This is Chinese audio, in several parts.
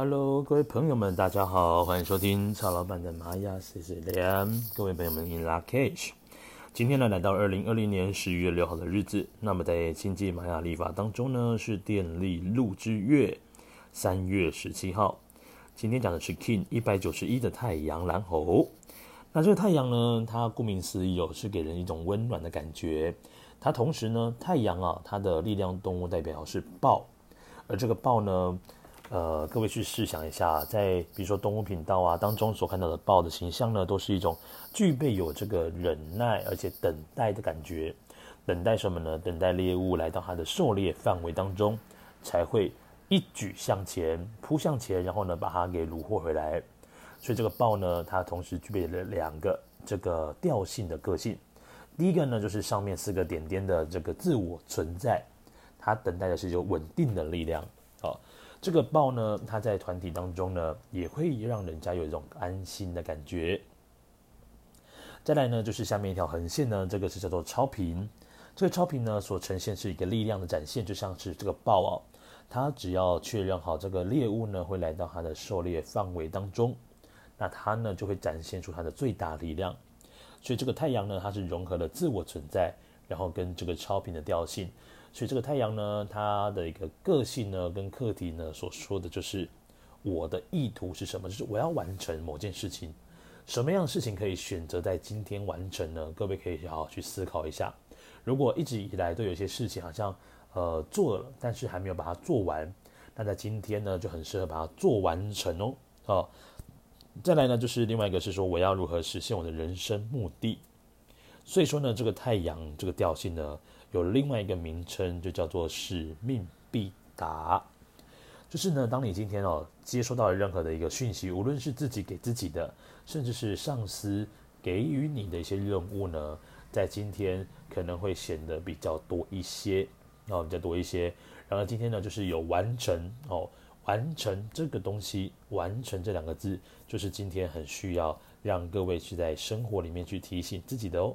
Hello，各位朋友们，大家好，欢迎收听曹老板的玛雅 C C 连。各位朋友们，In La Cage，。今天呢，来到二零二零年十一月六号的日子。那么在星际玛雅历法当中呢，是电力鹿之月三月十七号。今天讲的是 King 一百九十一的太阳蓝猴。那这个太阳呢，它顾名思义哦，是给人一种温暖的感觉。它同时呢，太阳啊，它的力量动物代表是豹，而这个豹呢。呃，各位去试想一下，在比如说动物频道啊当中所看到的豹的形象呢，都是一种具备有这个忍耐而且等待的感觉。等待什么呢？等待猎物来到它的狩猎范围当中，才会一举向前扑向前，然后呢把它给虏获回来。所以这个豹呢，它同时具备了两个这个调性的个性。第一个呢，就是上面四个点点的这个自我存在，它等待的是一种稳定的力量。这个豹呢，它在团体当中呢，也会让人家有一种安心的感觉。再来呢，就是下面一条横线呢，这个是叫做超频。这个超频呢，所呈现是一个力量的展现，就像是这个豹哦，它只要确认好这个猎物呢会来到它的狩猎范围当中，那它呢就会展现出它的最大力量。所以这个太阳呢，它是融合了自我存在，然后跟这个超频的调性。所以这个太阳呢，它的一个个性呢，跟课题呢，所说的就是我的意图是什么？就是我要完成某件事情，什么样的事情可以选择在今天完成呢？各位可以好好去思考一下。如果一直以来都有些事情好像呃做了，但是还没有把它做完，那在今天呢就很适合把它做完成哦。好，再来呢就是另外一个是说我要如何实现我的人生目的。所以说呢，这个太阳这个调性呢。有另外一个名称，就叫做使命必达。就是呢，当你今天哦接收到任何的一个讯息，无论是自己给自己的，甚至是上司给予你的一些任务呢，在今天可能会显得比较多一些哦，比较多一些。然后今天呢，就是有完成哦，完成这个东西，完成这两个字，就是今天很需要让各位去在生活里面去提醒自己的哦。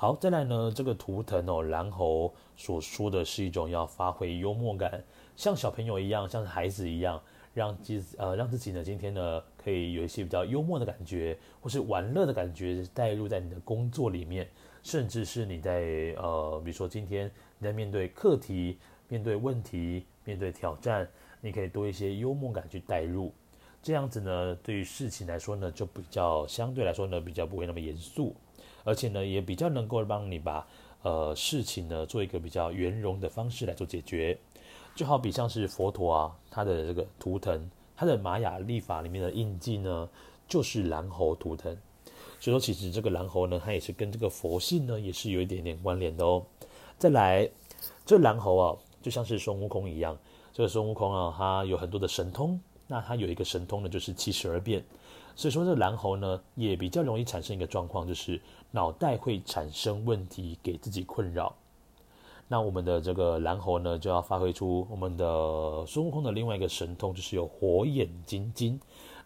好，再来呢，这个图腾哦，蓝猴所说的是一种要发挥幽默感，像小朋友一样，像孩子一样，让自呃让自己呢今天呢可以有一些比较幽默的感觉，或是玩乐的感觉带入在你的工作里面，甚至是你在呃比如说今天你在面对课题、面对问题、面对挑战，你可以多一些幽默感去带入，这样子呢对于事情来说呢就比较相对来说呢比较不会那么严肃。而且呢，也比较能够帮你把呃事情呢做一个比较圆融的方式来做解决，就好比像是佛陀啊，他的这个图腾，他的玛雅历法里面的印记呢，就是蓝猴图腾。所以说，其实这个蓝猴呢，它也是跟这个佛性呢，也是有一点点关联的哦。再来，这蓝猴啊，就像是孙悟空一样，这个孙悟空啊，他有很多的神通，那他有一个神通呢，就是七十二变。所以说，这蓝猴呢，也比较容易产生一个状况，就是脑袋会产生问题，给自己困扰。那我们的这个蓝猴呢，就要发挥出我们的孙悟空的另外一个神通，就是有火眼金睛。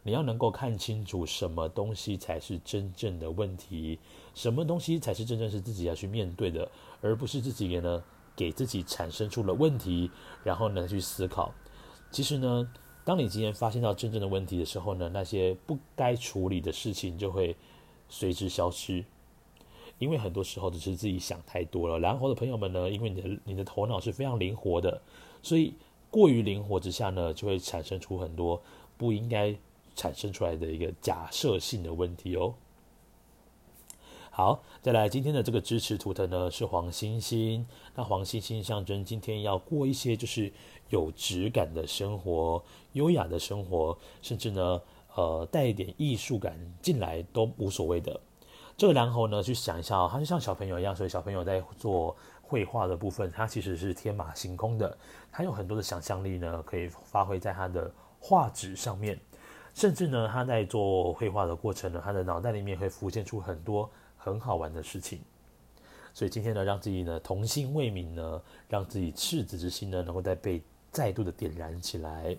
你要能够看清楚什么东西才是真正的问题，什么东西才是真正是自己要去面对的，而不是自己呢给自己产生出了问题，然后呢去思考。其实呢。当你今天发现到真正的问题的时候呢，那些不该处理的事情就会随之消失，因为很多时候只是自己想太多了。蓝猴的朋友们呢，因为你的你的头脑是非常灵活的，所以过于灵活之下呢，就会产生出很多不应该产生出来的一个假设性的问题哦。好，再来今天的这个支持图腾呢是黄星星，那黄星星象征今天要过一些就是有质感的生活，优雅的生活，甚至呢呃带一点艺术感进来都无所谓的。这个蓝猴呢去想一下哦，它就像小朋友一样，所以小朋友在做绘画的部分，它其实是天马行空的，它有很多的想象力呢可以发挥在它的画纸上面，甚至呢他在做绘画的过程呢，他的脑袋里面会浮现出很多。很好玩的事情，所以今天呢，让自己呢童心未泯呢，让自己赤子之心呢，能够再被再度的点燃起来。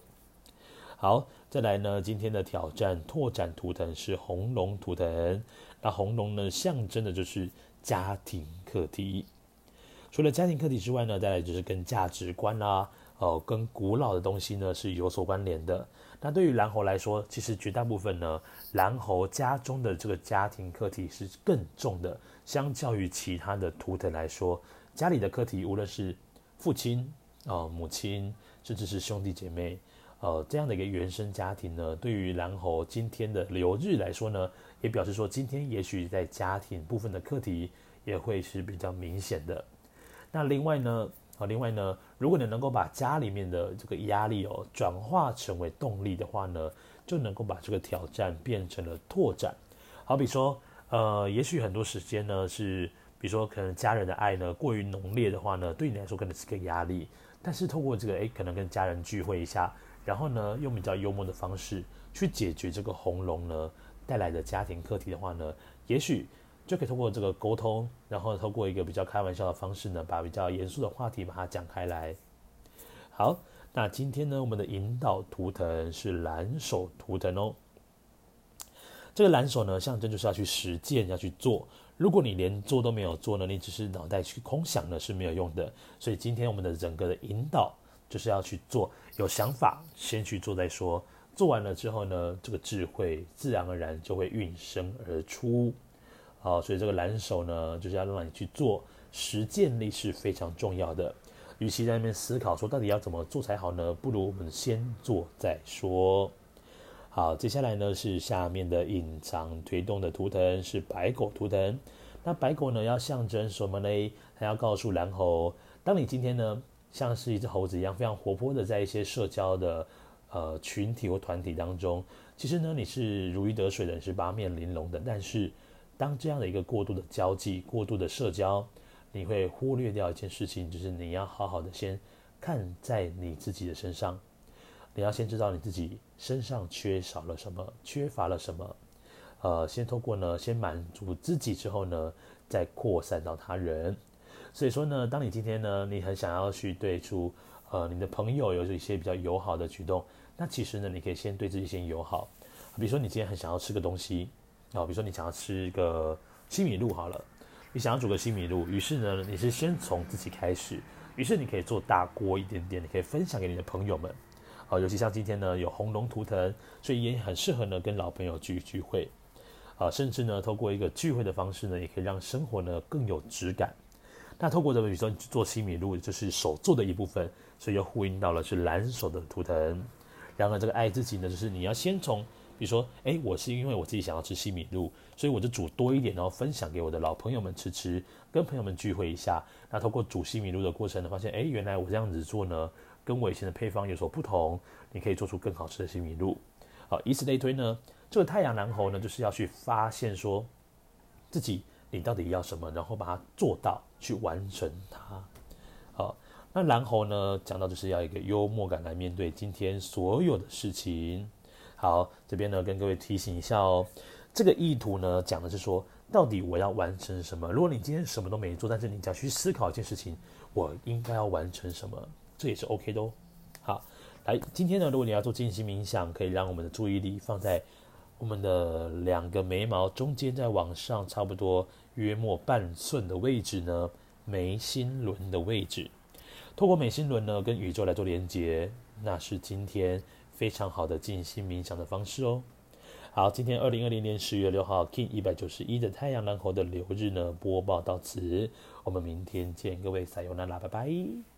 好，再来呢，今天的挑战拓展图腾是红龙图腾，那红龙呢，象征的就是家庭课题。除了家庭课题之外呢，再来就是跟价值观啦、呃，跟古老的东西呢是有所关联的。那对于蓝猴来说，其实绝大部分呢，蓝猴家中的这个家庭课题是更重的。相较于其他的图腾来说，家里的课题，无论是父亲、呃母亲，甚至是兄弟姐妹，呃这样的一个原生家庭呢，对于蓝猴今天的流日来说呢，也表示说今天也许在家庭部分的课题也会是比较明显的。那另外呢？好，另外呢，如果你能够把家里面的这个压力哦转化成为动力的话呢，就能够把这个挑战变成了拓展。好比说，呃，也许很多时间呢是，比如说可能家人的爱呢过于浓烈的话呢，对你来说可能是个压力。但是透过这个，诶，可能跟家人聚会一下，然后呢用比较幽默的方式去解决这个红龙呢带来的家庭课题的话呢，也许。就可以通过这个沟通，然后透过一个比较开玩笑的方式呢，把比较严肃的话题把它讲开来。好，那今天呢，我们的引导图腾是蓝手图腾哦。这个蓝手呢，象征就是要去实践，要去做。如果你连做都没有做呢，你只是脑袋去空想呢，是没有用的。所以今天我们的整个的引导就是要去做，有想法先去做再说。做完了之后呢，这个智慧自然而然就会运生而出。好，所以这个蓝手呢，就是要让你去做，实践力是非常重要的。与其在那边思考说到底要怎么做才好呢，不如我们先做再说。好，接下来呢是下面的隐藏推动的图腾是白狗图腾。那白狗呢要象征什么呢？它要告诉蓝猴，当你今天呢像是一只猴子一样非常活泼的在一些社交的呃群体或团体当中，其实呢你是如鱼得水的，你是八面玲珑的，但是。当这样的一个过度的交际、过度的社交，你会忽略掉一件事情，就是你要好好的先看在你自己的身上，你要先知道你自己身上缺少了什么，缺乏了什么，呃，先透过呢，先满足自己之后呢，再扩散到他人。所以说呢，当你今天呢，你很想要去对出呃你的朋友有一些比较友好的举动，那其实呢，你可以先对自己先友好，比如说你今天很想要吃个东西。啊，比如说你想要吃一个西米露好了，你想要煮个西米露，于是呢，你是先从自己开始，于是你可以做大锅一点点，你可以分享给你的朋友们。啊，尤其像今天呢有红龙图腾，所以也很适合呢跟老朋友聚聚会。啊，甚至呢透过一个聚会的方式呢，也可以让生活呢更有质感。那透过这个，比如说你去做西米露，就是手做的一部分，所以又呼应到了是蓝手的图腾。然而这个爱自己呢，就是你要先从。比如说，诶，我是因为我自己想要吃西米露，所以我就煮多一点，然后分享给我的老朋友们吃吃，跟朋友们聚会一下。那通过煮西米露的过程呢，发现，诶，原来我这样子做呢，跟我以前的配方有所不同，你可以做出更好吃的西米露。好，以此类推呢，这个太阳蓝猴呢，就是要去发现说，自己你到底要什么，然后把它做到，去完成它。好，那蓝猴呢，讲到就是要一个幽默感来面对今天所有的事情。好，这边呢跟各位提醒一下哦，这个意图呢讲的是说，到底我要完成什么？如果你今天什么都没做，但是你只要去思考一件事情，我应该要完成什么，这也是 OK 的哦。好，来，今天呢，如果你要做静心冥想，可以让我们的注意力放在我们的两个眉毛中间，再往上差不多约莫半寸的位置呢，眉心轮的位置，透过眉心轮呢跟宇宙来做连接，那是今天。非常好的静心冥想的方式哦。好，今天二零二零年十月六号，Kin 一百九十一的太阳蓝猴的流日呢，播报到此，我们明天见，各位撒由那拉，拜拜。